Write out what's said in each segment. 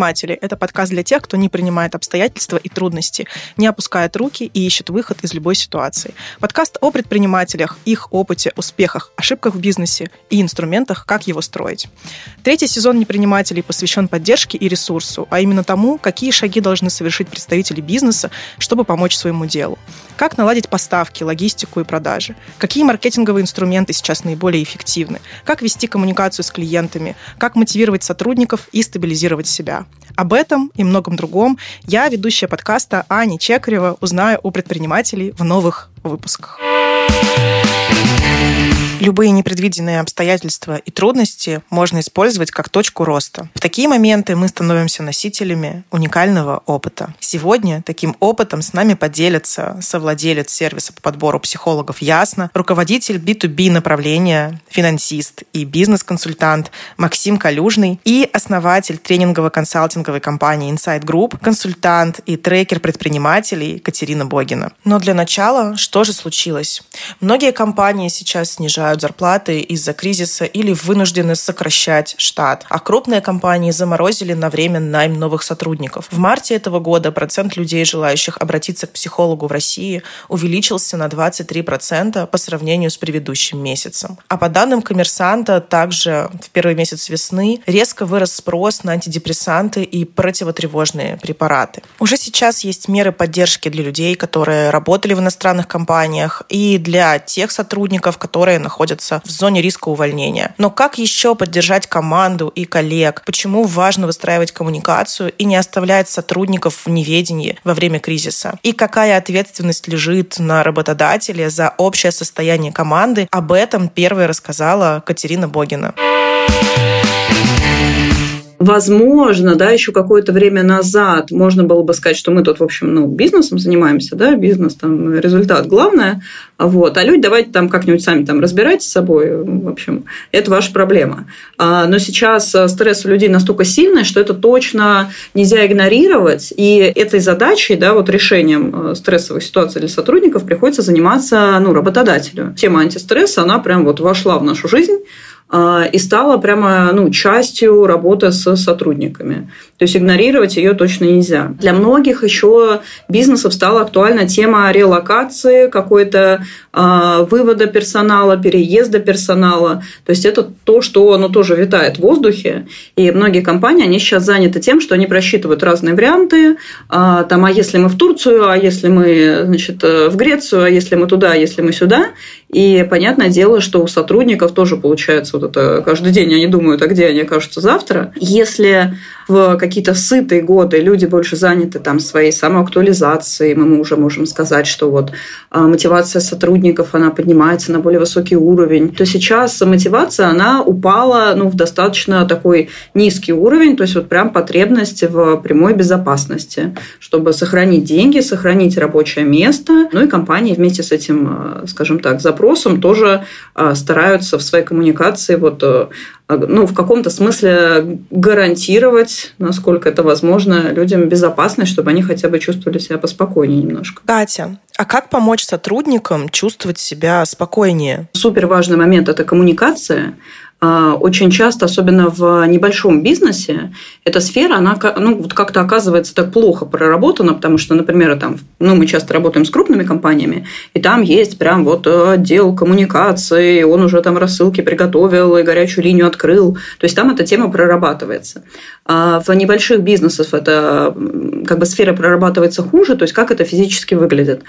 Предприниматели – это подкаст для тех, кто не принимает обстоятельства и трудности, не опускает руки и ищет выход из любой ситуации. Подкаст о предпринимателях, их опыте, успехах, ошибках в бизнесе и инструментах, как его строить. Третий сезон «Непринимателей» посвящен поддержке и ресурсу, а именно тому, какие шаги должны совершить представители бизнеса, чтобы помочь своему делу. Как наладить поставки, логистику и продажи? Какие маркетинговые инструменты сейчас наиболее эффективны? Как вести коммуникацию с клиентами? Как мотивировать сотрудников и стабилизировать себя? Об этом и многом другом я, ведущая подкаста Аня Чекарева, узнаю у предпринимателей в новых выпусках. Любые непредвиденные обстоятельства и трудности можно использовать как точку роста. В такие моменты мы становимся носителями уникального опыта. Сегодня таким опытом с нами поделится совладелец сервиса по подбору психологов Ясно, руководитель B2B направления, финансист и бизнес-консультант Максим Калюжный и основатель тренингово-консалтинговой компании Insight Group, консультант и трекер предпринимателей Катерина Богина. Но для начала, что же случилось? Многие компании сейчас снижают снижают зарплаты из-за кризиса или вынуждены сокращать штат. А крупные компании заморозили на время найм новых сотрудников. В марте этого года процент людей, желающих обратиться к психологу в России, увеличился на 23% по сравнению с предыдущим месяцем. А по данным коммерсанта, также в первый месяц весны резко вырос спрос на антидепрессанты и противотревожные препараты. Уже сейчас есть меры поддержки для людей, которые работали в иностранных компаниях, и для тех сотрудников, которые находятся находятся в зоне риска увольнения. Но как еще поддержать команду и коллег? Почему важно выстраивать коммуникацию и не оставлять сотрудников в неведении во время кризиса? И какая ответственность лежит на работодателе за общее состояние команды? Об этом первой рассказала Катерина Богина. Возможно, да, еще какое-то время назад можно было бы сказать, что мы тут, в общем, ну, бизнесом занимаемся, да, бизнес, там, результат главное, вот, а люди давайте там как-нибудь сами там разбирайтесь с собой, в общем, это ваша проблема. А, но сейчас стресс у людей настолько сильный, что это точно нельзя игнорировать, и этой задачей, да, вот решением э, стрессовых ситуаций для сотрудников приходится заниматься, ну, работодателю. Тема антистресса, она прям вот вошла в нашу жизнь, и стала прямо ну, частью работы с сотрудниками. То есть игнорировать ее точно нельзя. Для многих еще бизнесов стала актуальна тема релокации, какой-то э, вывода персонала, переезда персонала. То есть это то, что оно тоже витает в воздухе. И многие компании, они сейчас заняты тем, что они просчитывают разные варианты. Э, там, а если мы в Турцию, а если мы значит, в Грецию, а если мы туда, а если мы сюда. И понятное дело, что у сотрудников тоже получается вот это каждый день они думают, а где они окажутся завтра. Если в какие-то сытые годы люди больше заняты там своей самоактуализацией, мы уже можем сказать, что вот а, мотивация сотрудников, она поднимается на более высокий уровень, то сейчас мотивация, она упала ну, в достаточно такой низкий уровень, то есть вот прям потребность в прямой безопасности, чтобы сохранить деньги, сохранить рабочее место. Ну и компании вместе с этим, а, скажем так, запросом тоже а, стараются в своей коммуникации вот ну, в каком-то смысле гарантировать, насколько это возможно, людям безопасность, чтобы они хотя бы чувствовали себя поспокойнее немножко. Катя, а как помочь сотрудникам чувствовать себя спокойнее? Супер важный момент – это коммуникация. А, очень часто, особенно в небольшом бизнесе, эта сфера, она ну, вот как-то оказывается так плохо проработана, потому что, например, там, ну, мы часто работаем с крупными компаниями, и там есть прям вот отдел коммуникации, он уже там рассылки приготовил и горячую линию открыл. То есть там эта тема прорабатывается. А в небольших бизнесах эта как бы сфера прорабатывается хуже, то есть как это физически выглядит.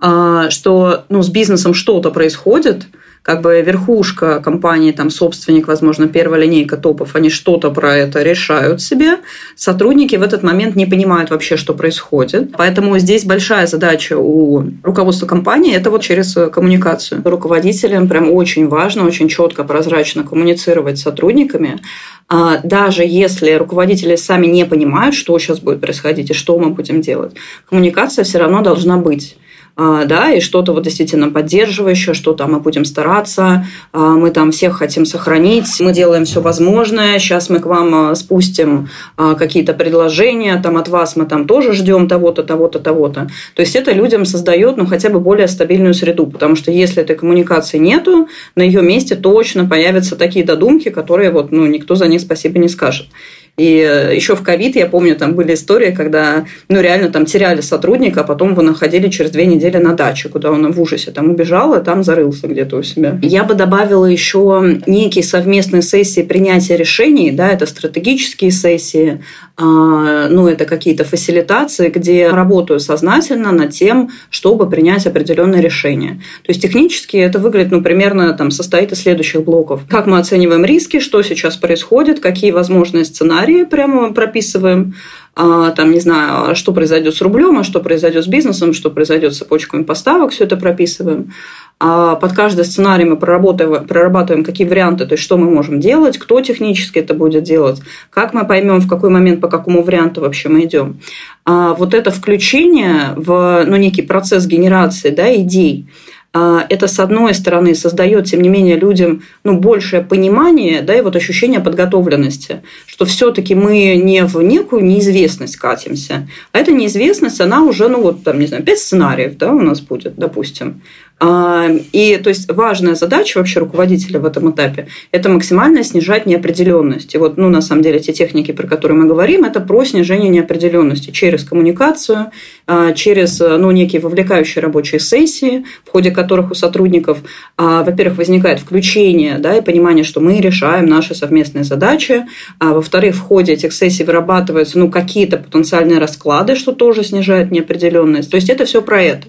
А, что ну, с бизнесом что-то происходит – как бы верхушка компании, там собственник, возможно, первая линейка топов, они что-то про это решают себе. Сотрудники в этот момент не понимают вообще, что происходит. Поэтому здесь большая задача у руководства компании – это вот через коммуникацию. Руководителям прям очень важно, очень четко, прозрачно коммуницировать с сотрудниками, а даже если руководители сами не понимают, что сейчас будет происходить и что мы будем делать, коммуникация все равно должна быть. А, да, и что-то вот действительно поддерживающее, что-то мы будем стараться, а, мы там всех хотим сохранить, мы делаем все возможное, сейчас мы к вам а, спустим какие-то предложения, там от вас мы там тоже ждем того-то, того-то, того-то. То есть это людям создает, ну, хотя бы более стабильную среду, потому что если этой коммуникации нету, на ее месте точно появятся такие додумки, которые вот, ну, никто за них спасибо не скажет. И э, еще в ковид, я помню, там были истории, когда, ну, реально там теряли сотрудника, а потом его находили через две недели на даче, куда он в ужасе там убежал, и там зарылся где-то у себя. Я бы добавила еще некие совместные сессии принятия решений, да, это стратегические сессии, ну, это какие-то фасилитации, где работаю сознательно над тем, чтобы принять определенное решение. То есть технически это выглядит, ну, примерно там состоит из следующих блоков. Как мы оцениваем риски, что сейчас происходит, какие возможные сценарии прямо прописываем, а, там, не знаю, что произойдет с рублем, а что произойдет с бизнесом, что произойдет с цепочками поставок, все это прописываем. А под каждый сценарий мы прорабатываем, прорабатываем, какие варианты, то есть что мы можем делать, кто технически это будет делать, как мы поймем, в какой момент, по какому варианту вообще мы идем. А вот это включение в ну, некий процесс генерации да, идей, а, это, с одной стороны, создает, тем не менее, людям ну, большее понимание да, и вот ощущение подготовленности, что все-таки мы не в некую неизвестность катимся, а эта неизвестность, она уже, ну вот, там, не знаю, пять сценариев да, у нас будет, допустим. И то есть важная задача вообще руководителя в этом этапе – это максимально снижать неопределенность. И вот, ну, на самом деле, те техники, про которые мы говорим, это про снижение неопределенности через коммуникацию, а, через ну, некие вовлекающие рабочие сессии, в ходе которых у сотрудников, а, во-первых, возникает включение да, и понимание, что мы решаем наши совместные задачи, а во-вторых, в ходе этих сессий вырабатываются ну, какие-то потенциальные расклады, что тоже снижает неопределенность. То есть это все про это.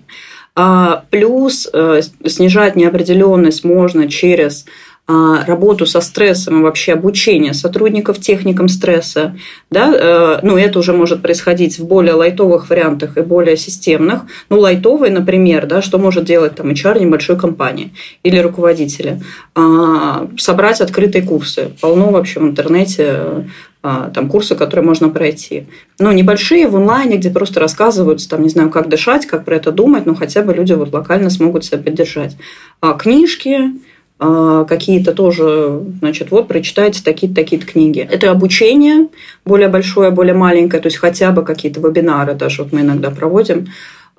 А, плюс э, снижать неопределенность можно через работу со стрессом и вообще обучение сотрудников техникам стресса. Да? Э, ну, это уже может происходить в более лайтовых вариантах и более системных. Ну, лайтовый, например, да, что может делать там HR небольшой компании или руководители? А, собрать открытые курсы. Полно вообще в интернете а, там курсы, которые можно пройти. Ну, небольшие в онлайне, где просто рассказываются, там, не знаю, как дышать, как про это думать, но хотя бы люди вот локально смогут себя поддержать. А книжки, а, какие-то тоже, значит, вот прочитайте такие-то такие книги. Это обучение более большое, более маленькое, то есть хотя бы какие-то вебинары даже вот мы иногда проводим,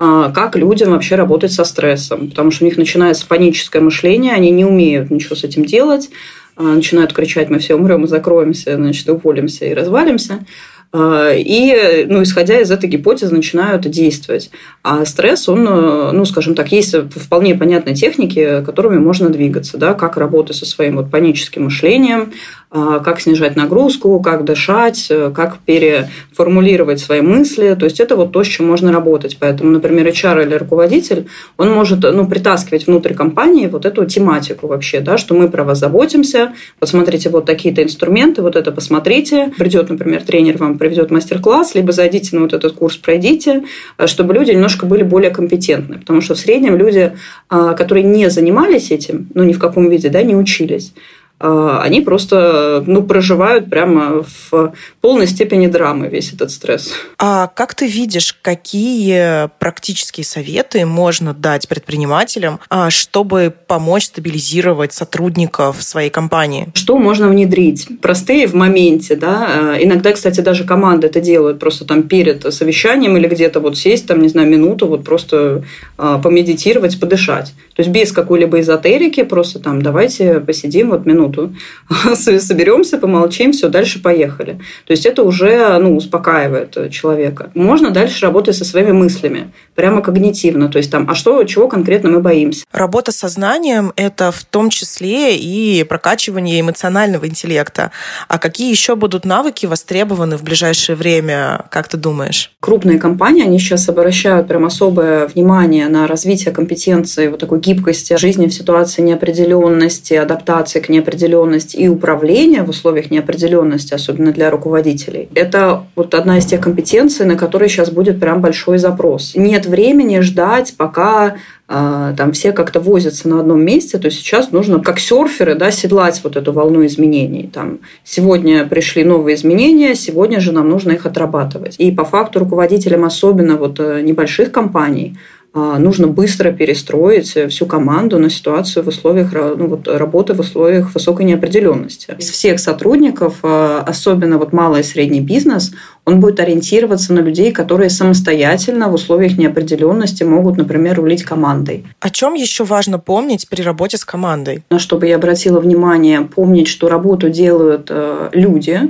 а, как людям вообще работать со стрессом, потому что у них начинается паническое мышление, они не умеют ничего с этим делать, а, начинают кричать, мы все умрем и закроемся, значит, уволимся и развалимся. А, и, ну, исходя из этой гипотезы, начинают действовать. А стресс, он, ну, скажем так, есть вполне понятные техники, которыми можно двигаться, да, как работать со своим вот паническим мышлением, как снижать нагрузку, как дышать, э, как переформулировать свои мысли. То есть это вот то, с чем можно работать. Поэтому, например, HR или руководитель, он может ну, притаскивать внутрь компании вот эту тематику вообще, да, что мы про вас заботимся, вот смотрите, вот такие-то инструменты, вот это посмотрите. Придет, например, тренер вам проведет мастер-класс, либо зайдите на вот этот курс, пройдите, э, чтобы люди немножко были более компетентны. Потому что в среднем люди, а, которые не занимались этим, ну, ни в каком виде, да, не учились, а, они просто ну, проживают прямо в полной степени драмы весь этот стресс. А как ты видишь, какие практические советы можно дать предпринимателям, а, чтобы помочь стабилизировать сотрудников своей компании? Что можно внедрить? Простые в моменте, да. А, иногда, кстати, даже команды это делают просто там перед совещанием или где-то вот сесть, там, не знаю, минуту, вот просто помедитировать, подышать. То есть без какой-либо эзотерики, просто там давайте посидим вот минуту минуту, соберемся, помолчим, все, дальше поехали. То есть это уже ну, успокаивает человека. Можно дальше работать со своими мыслями, прямо когнитивно. То есть там, а что, чего конкретно мы боимся? Работа со знанием – это в том числе и прокачивание эмоционального интеллекта. А какие еще будут навыки востребованы в ближайшее время, как ты думаешь? Крупные компании, они сейчас обращают прям особое внимание на развитие компетенции, вот такой гибкости жизни в ситуации неопределенности, адаптации к неопределенности неопределенность и управление в условиях неопределенности, особенно для руководителей, это вот одна из тех компетенций, на которые сейчас будет прям большой запрос. Нет времени ждать, пока а, там все как-то возятся на одном месте, то сейчас нужно, как серферы, да, седлать вот эту волну изменений. Там, сегодня пришли новые изменения, сегодня же нам нужно их отрабатывать. И по факту руководителям, особенно вот э, небольших компаний, нужно быстро перестроить всю команду на ситуацию в условиях ну, вот, работы в условиях высокой неопределенности. Из всех сотрудников, а, особенно вот малый и средний бизнес, он будет ориентироваться на людей, которые самостоятельно в условиях неопределенности могут, например, рулить командой. О чем еще важно помнить при работе с командой? На что бы я обратила внимание, помнить, что работу делают э, люди,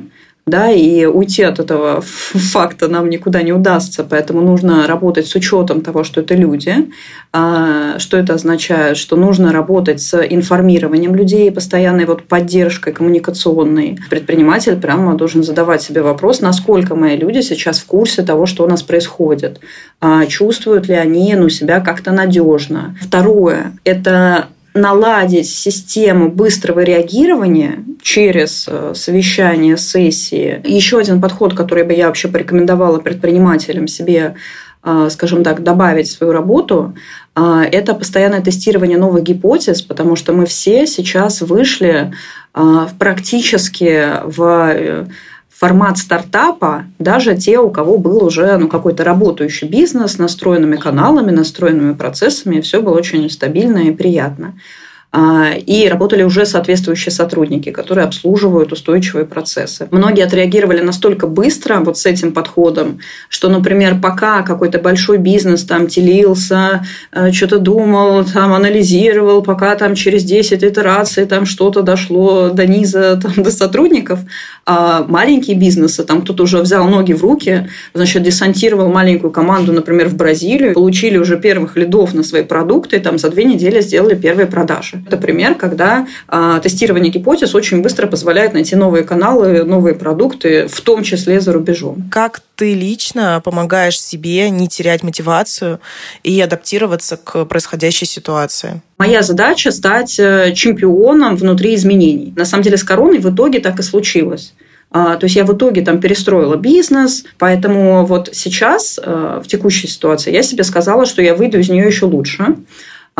да, и уйти от этого факта нам никуда не удастся, поэтому нужно работать с учетом того, что это люди. А, что это означает? Что нужно работать с информированием людей, постоянной вот поддержкой коммуникационной. Предприниматель прямо должен задавать себе вопрос, насколько мои люди сейчас в курсе того, что у нас происходит, а, чувствуют ли они ну, себя как-то надежно. Второе – это наладить систему быстрого реагирования через э, совещание, сессии. Еще один подход, который бы я вообще порекомендовала предпринимателям себе э, скажем так, добавить в свою работу, э, это постоянное тестирование новых гипотез, потому что мы все сейчас вышли практически в формат стартапа, даже те, у кого был уже ну, какой-то работающий бизнес, настроенными каналами, настроенными процессами, все было очень стабильно и приятно. А, и работали уже соответствующие сотрудники, которые обслуживают устойчивые процессы. Многие отреагировали настолько быстро вот с этим подходом, что, например, пока какой-то большой бизнес там телился, э, что-то думал, там анализировал, пока там через 10 итераций там что-то дошло до низа, там, до сотрудников, а маленькие бизнесы, там кто-то уже взял ноги в руки, значит, десантировал маленькую команду, например, в Бразилию, получили уже первых лидов на свои продукты, и там за две недели сделали первые продажи. Это пример, когда а, тестирование гипотез очень быстро позволяет найти новые каналы, новые продукты, в том числе за рубежом. Как ты лично помогаешь себе не терять мотивацию и адаптироваться к происходящей ситуации? Моя задача стать э, чемпионом внутри изменений. На самом деле с короной в итоге так и случилось. А, то есть я в итоге там перестроила бизнес, поэтому вот сейчас, э, в текущей ситуации, я себе сказала, что я выйду из нее еще лучше.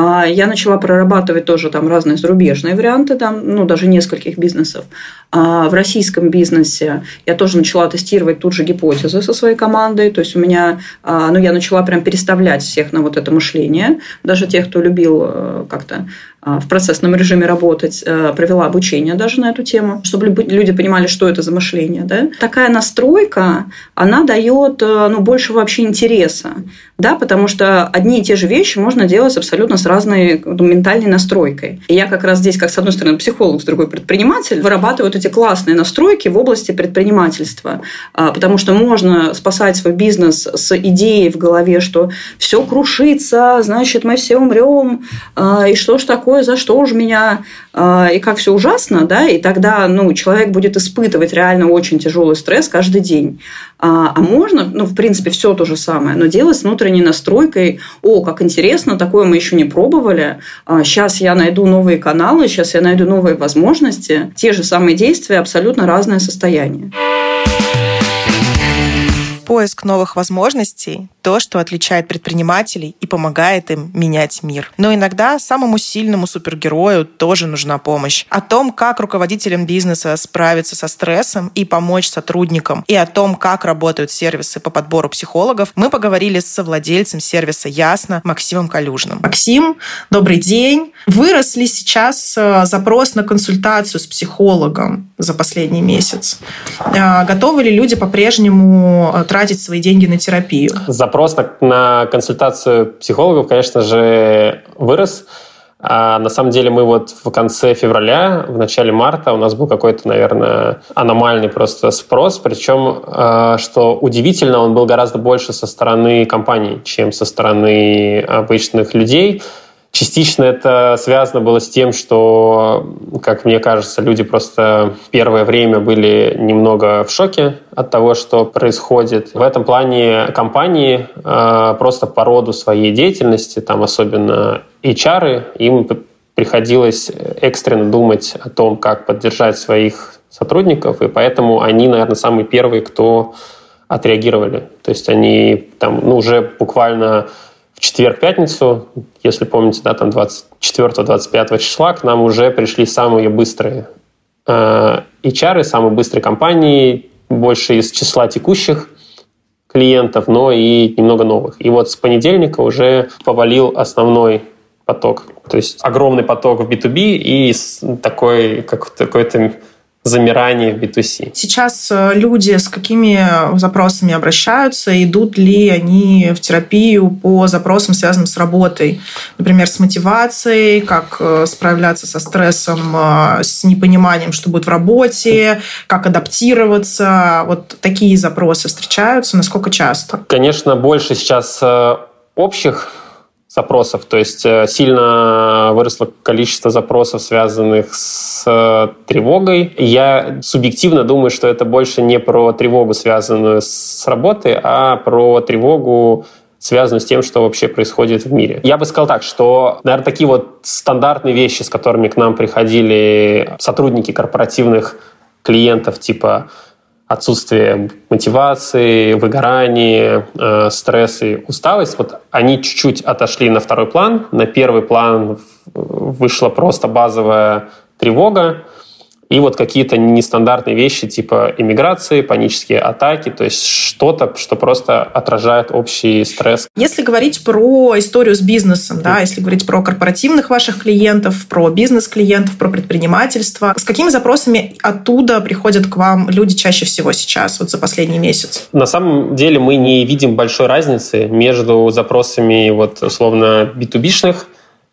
А, я начала прорабатывать тоже там разные зарубежные варианты, там, ну, даже нескольких бизнесов. А в российском бизнесе я тоже начала тестировать тут же гипотезы со своей командой. То есть у меня, а, ну, я начала прям переставлять всех на вот это мышление. Даже тех, кто любил э, как-то а, в процессном режиме работать, э, провела обучение даже на эту тему, чтобы люди понимали, что это за мышление. Да? Такая настройка, она дает э, ну, больше вообще интереса, да, потому что одни и те же вещи можно делать абсолютно с разной ну, ментальной настройкой. И я как раз здесь, как с одной стороны психолог, с другой предприниматель, вырабатываю эти классные настройки в области предпринимательства, а, потому что можно спасать свой бизнес с идеей в голове, что все крушится, значит, мы все умрем, а, и что ж такое за что же меня, и как все ужасно, да, и тогда, ну, человек будет испытывать реально очень тяжелый стресс каждый день. А, а можно, ну, в принципе, все то же самое, но делать с внутренней настройкой, о, как интересно, такое мы еще не пробовали, сейчас а, я найду новые каналы, сейчас я найду новые возможности, те же самые действия, абсолютно разное состояние поиск новых возможностей – то, что отличает предпринимателей и помогает им менять мир. Но иногда самому сильному супергерою тоже нужна помощь. О том, как руководителям бизнеса справиться со стрессом и помочь сотрудникам, и о том, как работают сервисы по подбору психологов, мы поговорили с совладельцем сервиса «Ясно» Максимом Калюжным. Максим, добрый день. Вырос ли сейчас э, запрос на консультацию с психологом за последний месяц? Э, готовы ли люди по-прежнему тратить тратить свои деньги на терапию. Запрос на, на консультацию психологов, конечно же, вырос. А на самом деле мы вот в конце февраля, в начале марта у нас был какой-то, наверное, аномальный просто спрос, причем, а, что удивительно, он был гораздо больше со стороны компаний, чем со стороны обычных людей. Частично это связано было с тем, что, как мне кажется, люди просто первое время были немного в шоке от того, что происходит. В этом плане компании э, просто по роду своей деятельности, там особенно HR, им приходилось экстренно думать о том, как поддержать своих сотрудников, и поэтому они, наверное, самые первые, кто отреагировали. То есть они там ну, уже буквально в четверг-пятницу, если помните, да, там 24-25 числа к нам уже пришли самые быстрые э, HR, самые быстрые компании, больше из числа текущих клиентов, но и немного новых. И вот с понедельника уже повалил основной поток. То есть огромный поток в B2B и такой как какой-то замирание в B2C. Сейчас э, люди с какими запросами обращаются? Идут ли они в терапию по запросам, связанным с работой? Например, с мотивацией, как э, справляться со стрессом, э, с непониманием, что будет в работе, как адаптироваться. Вот такие запросы встречаются. Насколько часто? Конечно, больше сейчас общих запросов. То есть э, сильно выросло количество запросов, связанных с э, тревогой. Я субъективно думаю, что это больше не про тревогу, связанную с работой, а про тревогу связанную с тем, что вообще происходит в мире. Я бы сказал так, что, наверное, такие вот стандартные вещи, с которыми к нам приходили сотрудники корпоративных клиентов, типа отсутствие мотивации, выгорание, э, стресс и усталость, вот они чуть-чуть отошли на второй план. На первый план вышла просто базовая тревога, и вот какие-то нестандартные вещи типа иммиграции, панические атаки, то есть что-то, что просто отражает общий стресс. Если говорить про историю с бизнесом, да, если говорить про корпоративных ваших клиентов, про бизнес-клиентов, про предпринимательство, с какими запросами оттуда приходят к вам люди чаще всего сейчас, вот за последний месяц? На самом деле мы не видим большой разницы между запросами вот условно B2B-шных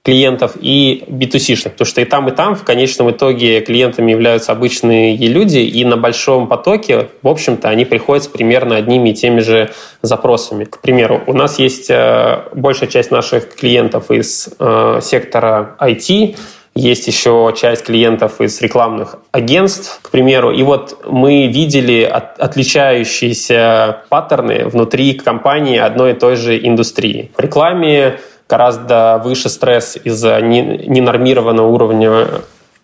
клиентов и B2C-шных, потому что и там, и там в конечном итоге клиентами являются обычные люди, и на большом потоке, в общем-то, они приходят с примерно одними и теми же запросами. К примеру, у нас есть э, большая часть наших клиентов из э, сектора IT, есть еще часть клиентов из рекламных агентств, к примеру. И вот мы видели от, отличающиеся паттерны внутри компании одной и той же индустрии. В рекламе гораздо выше стресс из-за ненормированного уровня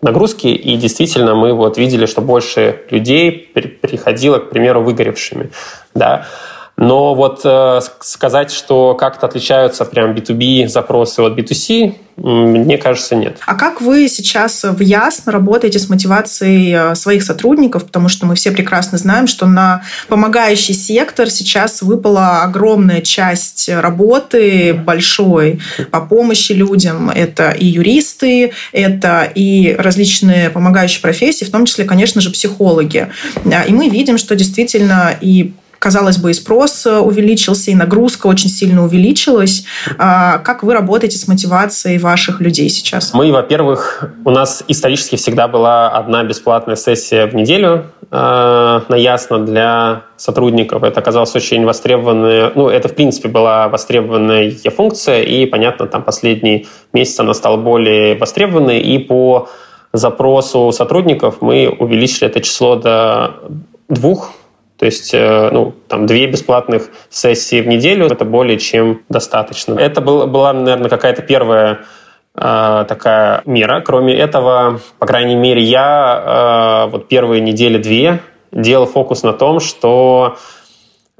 нагрузки, и действительно мы вот видели, что больше людей приходило, к примеру, выгоревшими. Да. Но вот э, сказать, что как-то отличаются прям B2B запросы от B2C, мне кажется, нет. А как вы сейчас в Ясно работаете с мотивацией э, своих сотрудников? Потому что мы все прекрасно знаем, что на помогающий сектор сейчас выпала огромная часть работы большой по помощи людям. Это и юристы, это и различные помогающие профессии, в том числе, конечно же, психологи. И мы видим, что действительно и казалось бы, и спрос э, увеличился, и нагрузка очень сильно увеличилась. А, как вы работаете с мотивацией ваших людей сейчас? Мы, во-первых, у нас исторически всегда была одна бесплатная сессия в неделю э, на Ясно для сотрудников. Это оказалось очень востребованная, ну, это, в принципе, была востребованная функция, и, понятно, там последний месяц она стала более востребованной, и по запросу сотрудников мы увеличили это число до двух то есть, э, ну, там, две бесплатных сессии в неделю – это более чем достаточно. Это был, была, наверное, какая-то первая э, такая мера. Кроме этого, по крайней мере, я э, вот первые недели две делал фокус на том, что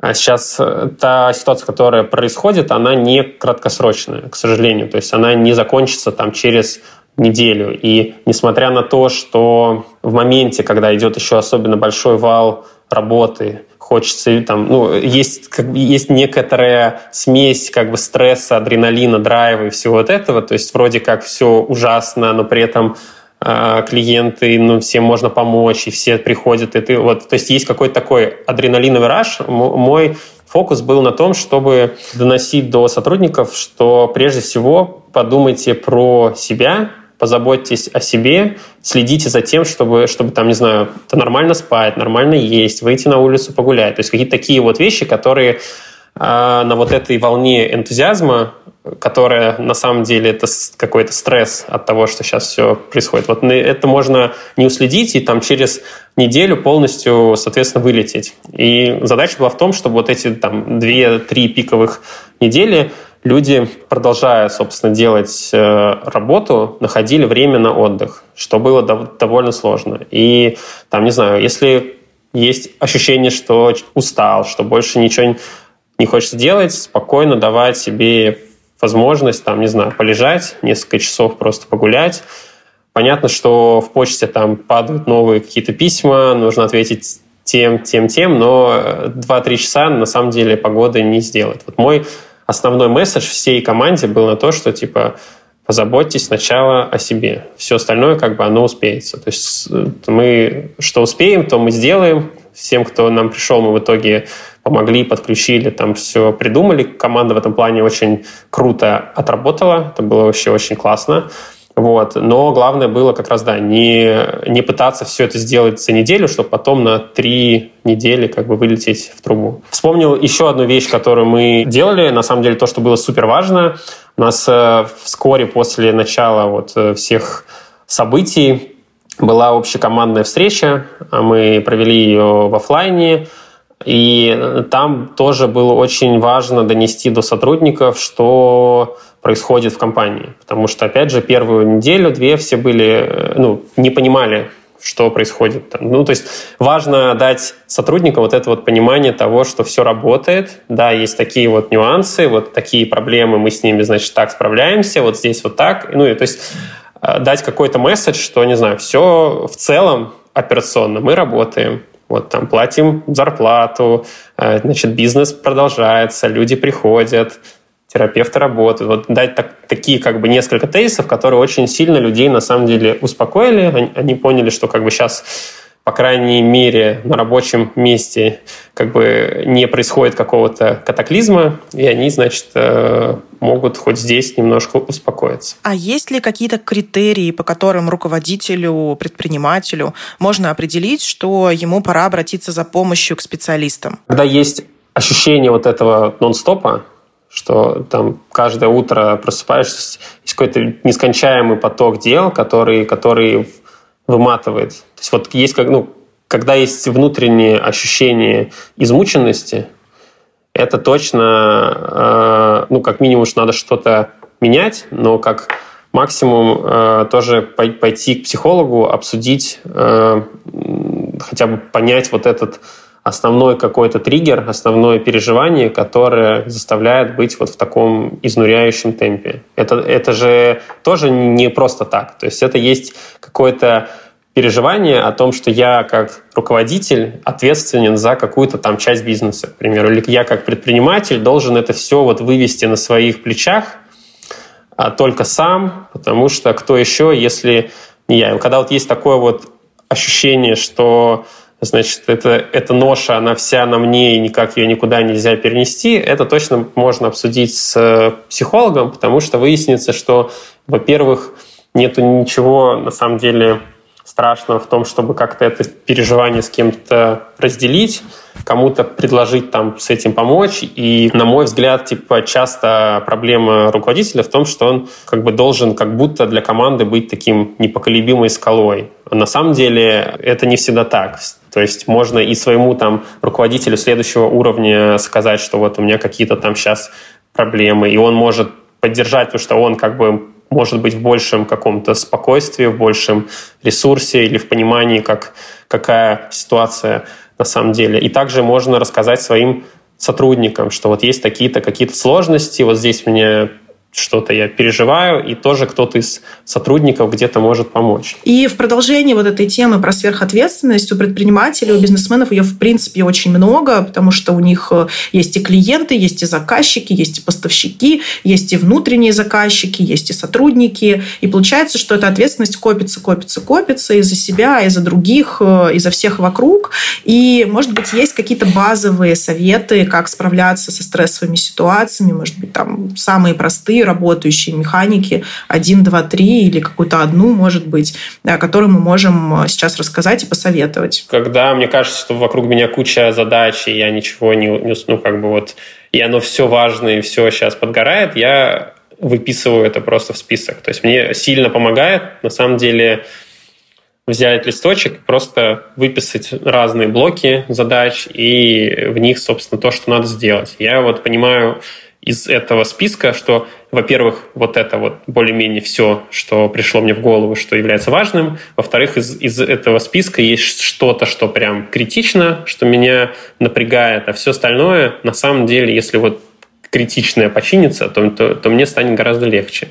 сейчас та ситуация, которая происходит, она не краткосрочная, к сожалению. То есть она не закончится там через неделю. И несмотря на то, что в моменте, когда идет еще особенно большой вал работы, хочется там, ну, есть, как, есть некоторая смесь как бы стресса, адреналина, драйва и всего вот этого, то есть вроде как все ужасно, но при этом э, клиенты, ну, всем можно помочь, и все приходят, и ты вот, то есть есть какой-то такой адреналиновый раш. Мой фокус был на том, чтобы доносить до сотрудников, что прежде всего подумайте про себя, позаботьтесь о себе, следите за тем, чтобы, чтобы там, не знаю, нормально спать, нормально есть, выйти на улицу погулять. То есть какие-то такие вот вещи, которые э, на вот этой волне энтузиазма, которая на самом деле это какой-то стресс от того, что сейчас все происходит. Вот это можно не уследить и там через неделю полностью, соответственно, вылететь. И задача была в том, чтобы вот эти там две-три пиковых недели люди, продолжая, собственно, делать э, работу, находили время на отдых, что было довольно сложно. И там, не знаю, если есть ощущение, что устал, что больше ничего не хочется делать, спокойно давать себе возможность, там, не знаю, полежать, несколько часов просто погулять. Понятно, что в почте там падают новые какие-то письма, нужно ответить тем, тем, тем, но 2-3 часа на самом деле погоды не сделать. Вот мой основной месседж всей команде был на то, что типа позаботьтесь сначала о себе. Все остальное как бы оно успеется. То есть э, мы что успеем, то мы сделаем. Всем, кто нам пришел, мы в итоге помогли, подключили, там все придумали. Команда в этом плане очень круто отработала. Это было вообще очень классно. Вот. Но главное было как раз, да, не, не пытаться все это сделать за неделю, чтобы потом на три недели как бы вылететь в трубу. Вспомнил еще одну вещь, которую мы делали. На самом деле то, что было супер важно. У нас э, вскоре после начала вот э, всех событий была общекомандная встреча. Мы провели ее в офлайне. И там тоже было очень важно донести до сотрудников, что происходит в компании. Потому что, опять же, первую неделю-две все были, э, ну, не понимали, что происходит. Там. Ну, то есть важно дать сотрудникам вот это вот понимание того, что все работает, да, есть такие вот нюансы, вот такие проблемы, мы с ними, значит, так справляемся, вот здесь вот так. Ну, и то есть э, дать какой-то месседж, что, не знаю, все в целом операционно мы работаем, вот там платим зарплату, э, значит, бизнес продолжается, люди приходят, терапевты работают. Вот дать так, такие как бы несколько тезисов, которые очень сильно людей на самом деле успокоили. Они, они поняли, что как бы сейчас по крайней мере, на рабочем месте как бы не происходит какого-то катаклизма, и они, значит, э, могут хоть здесь немножко успокоиться. А есть ли какие-то критерии, по которым руководителю, предпринимателю можно определить, что ему пора обратиться за помощью к специалистам? Когда есть ощущение вот этого нон-стопа, что там каждое утро просыпаешься, есть какой-то нескончаемый поток дел, который, который выматывает. То есть вот есть как, ну, когда есть внутреннее ощущение измученности, это точно, э, ну, как минимум, что надо что-то менять, но как максимум э, тоже пойти к психологу, обсудить, э, хотя бы понять вот этот основной какой-то триггер, основное переживание, которое заставляет быть вот в таком изнуряющем темпе. Это, это же тоже не просто так. То есть это есть какое-то переживание о том, что я как руководитель ответственен за какую-то там часть бизнеса, к примеру, или я как предприниматель должен это все вот вывести на своих плечах а только сам, потому что кто еще, если не я. Когда вот есть такое вот ощущение, что значит, это, эта ноша, она вся на мне, и никак ее никуда нельзя перенести, это точно можно обсудить с э, психологом, потому что выяснится, что, во-первых, нету ничего, на самом деле, страшного в том, чтобы как-то это переживание с кем-то разделить, кому-то предложить там с этим помочь. И, на мой взгляд, типа часто проблема руководителя в том, что он как бы должен как будто для команды быть таким непоколебимой скалой. на самом деле это не всегда так. То есть можно и своему там руководителю следующего уровня сказать, что вот у меня какие-то там сейчас проблемы, и он может поддержать, потому что он как бы может быть в большем каком-то спокойствии, в большем ресурсе или в понимании, как, какая ситуация на самом деле. И также можно рассказать своим сотрудникам, что вот есть такие-то какие-то сложности, вот здесь мне что-то я переживаю, и тоже кто-то из сотрудников где-то может помочь. И в продолжении вот этой темы про сверхответственность у предпринимателей, у бизнесменов ее в принципе очень много, потому что у них э, есть и клиенты, есть и заказчики, есть и поставщики, есть и внутренние заказчики, есть и сотрудники. И получается, что эта ответственность копится, копится, копится из-за себя, из-за других, э, из-за всех вокруг. И, может быть, есть какие-то базовые советы, как справляться со стрессовыми ситуациями, может быть, там самые простые, работающие механики, один, два, три или какую-то одну, может быть, которую мы можем э, сейчас рассказать и посоветовать. Когда мне кажется, что вокруг меня куча задач, и я ничего не, не ну, как бы вот, и оно все важное, и все сейчас подгорает, я выписываю это просто в список. То есть мне сильно помогает, на самом деле, взять листочек, просто выписать разные блоки задач и в них, собственно, то, что надо сделать. Я вот понимаю из этого списка, что, во-первых, вот это вот более-менее все, что пришло мне в голову, что является важным. Во-вторых, из, из этого списка есть что-то, что прям критично, что меня напрягает, а все остальное, на самом деле, если вот критичное починится, то, то, то мне станет гораздо легче.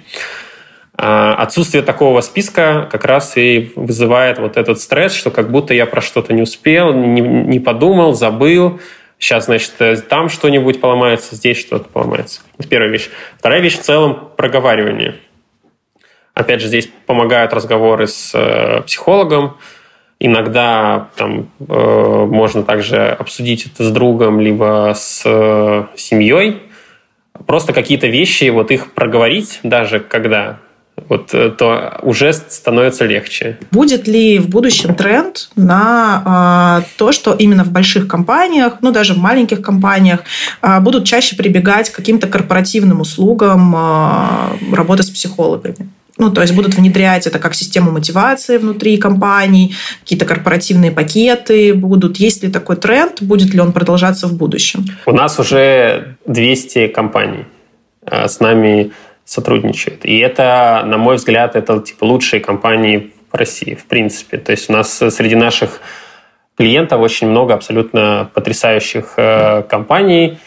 А отсутствие такого списка как раз и вызывает вот этот стресс, что как будто я про что-то не успел, не, не подумал, забыл, Сейчас, значит, э, там что-нибудь поломается, здесь что-то поломается. Это первая вещь. Вторая вещь в целом – проговаривание. Опять же, здесь помогают разговоры с э, психологом. Иногда там, э, можно также обсудить это с другом, либо с э, семьей. Просто какие-то вещи, вот их проговорить даже когда вот, э, то уже становится легче. Будет ли в будущем тренд на э, то, что именно в больших компаниях, ну даже в маленьких компаниях, э, будут чаще прибегать к каким-то корпоративным услугам э, работы с психологами? Ну, то есть будут внедрять это как систему мотивации внутри компаний, какие-то корпоративные пакеты будут. Есть ли такой тренд? Будет ли он продолжаться в будущем? У нас уже 200 компаний с нами сотрудничают. И это, на мой взгляд, это типа лучшие компании в России, в принципе. То есть у нас среди наших клиентов очень много абсолютно потрясающих э, компаний,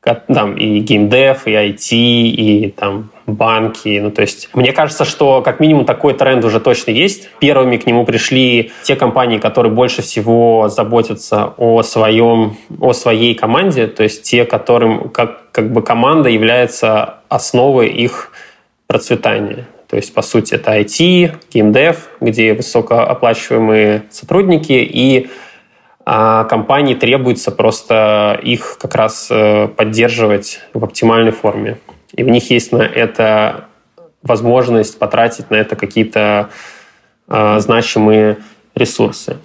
там и геймдев, и IT, и там банки. Ну, то есть, мне кажется, что как минимум такой тренд уже точно есть. Первыми к нему пришли те компании, которые больше всего заботятся о своем, о своей команде, то есть те, которым как, как бы команда является основой их процветания. То есть, по сути, это IT, геймдев, где высокооплачиваемые сотрудники, и а компании требуется просто их как раз э, поддерживать в оптимальной форме. И у них есть на это возможность потратить на это какие-то э, значимые ресурсы.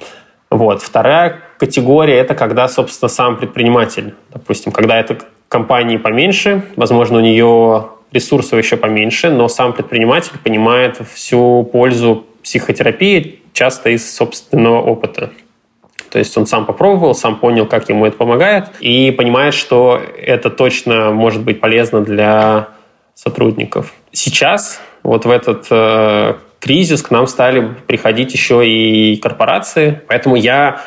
Вот. Вторая категория – это когда, собственно, сам предприниматель. Допустим, когда это компании поменьше, возможно, у нее ресурсов еще поменьше, но сам предприниматель понимает всю пользу психотерапии часто из собственного опыта. То есть он сам попробовал, сам понял, как ему это помогает, и понимает, что это точно может быть полезно для сотрудников. Сейчас, вот в этот э, кризис, к нам стали приходить еще и корпорации, поэтому я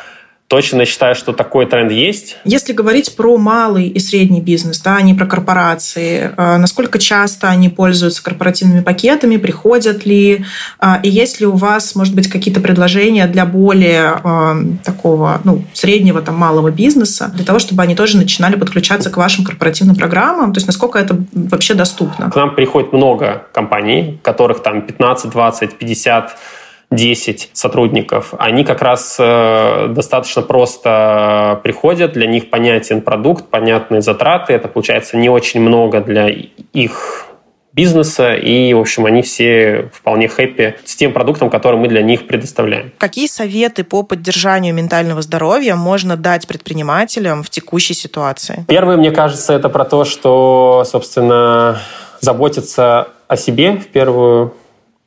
точно считаю, что такой тренд есть. Если говорить про малый и средний бизнес, да, а не про корпорации, э, насколько часто они пользуются корпоративными пакетами, приходят ли, э, и есть ли у вас, может быть, какие-то предложения для более э, такого, ну, среднего, там, малого бизнеса, для того, чтобы они тоже начинали подключаться к вашим корпоративным программам, то есть насколько это вообще доступно? К нам приходит много компаний, которых там 15, 20, 50 10 сотрудников, они как раз э, достаточно просто приходят, для них понятен продукт, понятные затраты, это получается не очень много для их бизнеса, и, в общем, они все вполне хэппи с тем продуктом, который мы для них предоставляем. Какие советы по поддержанию ментального здоровья можно дать предпринимателям в текущей ситуации? Первое, мне кажется, это про то, что, собственно, заботиться о себе в первую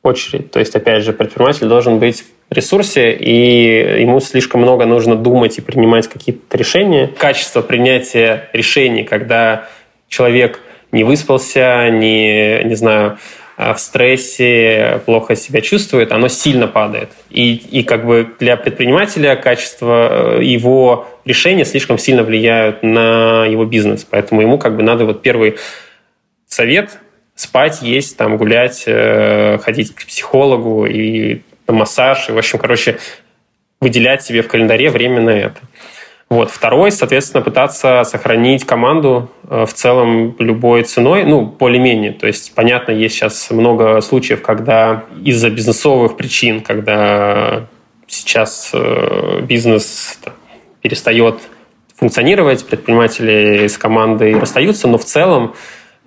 очередь. То есть, опять же, предприниматель должен быть в ресурсе, и ему слишком много нужно думать и принимать какие-то решения. Качество принятия решений, когда человек не выспался, не, не знаю, а в стрессе, плохо себя чувствует, оно сильно падает. И, и как бы для предпринимателя качество э, его решения слишком сильно влияют на его бизнес. Поэтому ему как бы надо вот первый совет спать, есть, там, гулять, э, ходить к психологу и на массаж. И, в общем, короче, выделять себе в календаре время на это. Вот. Второй, соответственно, пытаться сохранить команду э, в целом любой ценой, ну, более-менее. То есть, понятно, есть сейчас много случаев, когда из-за бизнесовых причин, когда сейчас э, бизнес перестает функционировать, предприниматели с командой расстаются, но в целом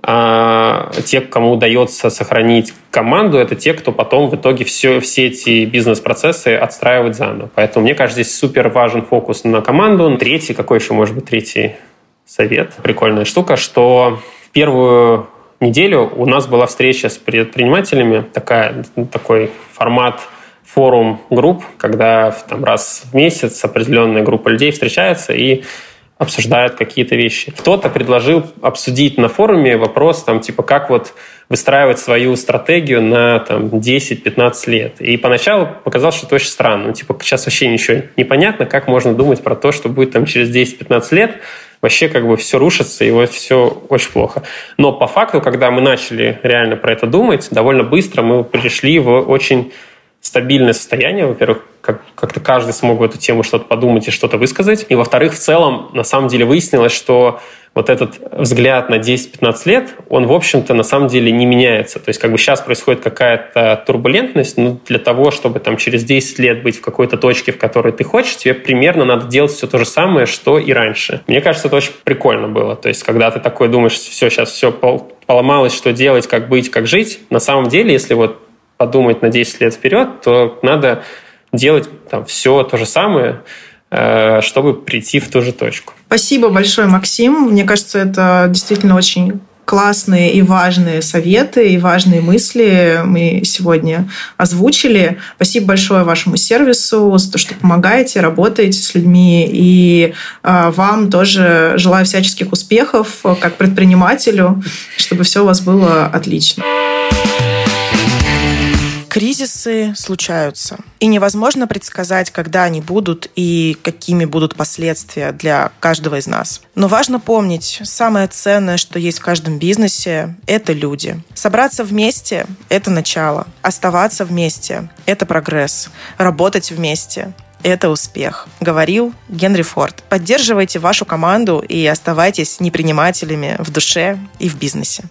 а те, кому удается сохранить команду, это те, кто потом в итоге все, все эти бизнес-процессы отстраивает заново. Поэтому, мне кажется, здесь супер важен фокус на команду. Третий, какой еще может быть третий совет? Прикольная штука, что в первую неделю у нас была встреча с предпринимателями, такая, такой формат форум групп, когда там, раз в месяц определенная группа людей встречается и обсуждают какие-то вещи. Кто-то предложил обсудить на форуме вопрос, там, типа, как вот выстраивать свою стратегию на там, 10-15 лет. И поначалу показалось, что это очень странно. Ну, типа, сейчас вообще ничего не понятно, как можно думать про то, что будет там через 10-15 лет. Вообще как бы все рушится, и вот все очень плохо. Но по факту, когда мы начали реально про это думать, довольно быстро мы пришли в очень стабильное состояние. Во-первых, как- как-то каждый смог в эту тему что-то подумать и что-то высказать. И во-вторых, в целом, на самом деле выяснилось, что вот этот взгляд на 10-15 лет, он, в общем-то, на самом деле не меняется. То есть как бы сейчас происходит какая-то турбулентность, но для того, чтобы там через 10 лет быть в какой-то точке, в которой ты хочешь, тебе примерно надо делать все то же самое, что и раньше. Мне кажется, это очень прикольно было. То есть когда ты такой думаешь, все, сейчас все поломалось, что делать, как быть, как жить, на самом деле, если вот подумать на 10 лет вперед, то надо делать там все то же самое, Э, чтобы прийти в ту же точку. Спасибо большое, Максим. Мне кажется, это действительно очень классные и важные советы и важные мысли мы сегодня озвучили. Спасибо большое вашему сервису за то, что помогаете, работаете с людьми. И э, вам тоже желаю всяческих успехов как предпринимателю, чтобы все у вас было отлично. Кризисы случаются. И невозможно предсказать, когда они будут и какими будут последствия для каждого из нас. Но важно помнить, самое ценное, что есть в каждом бизнесе, это люди. Собраться вместе – это начало. Оставаться вместе – это прогресс. Работать вместе это успех, говорил Генри Форд. Поддерживайте вашу команду и оставайтесь непринимателями в душе и в бизнесе.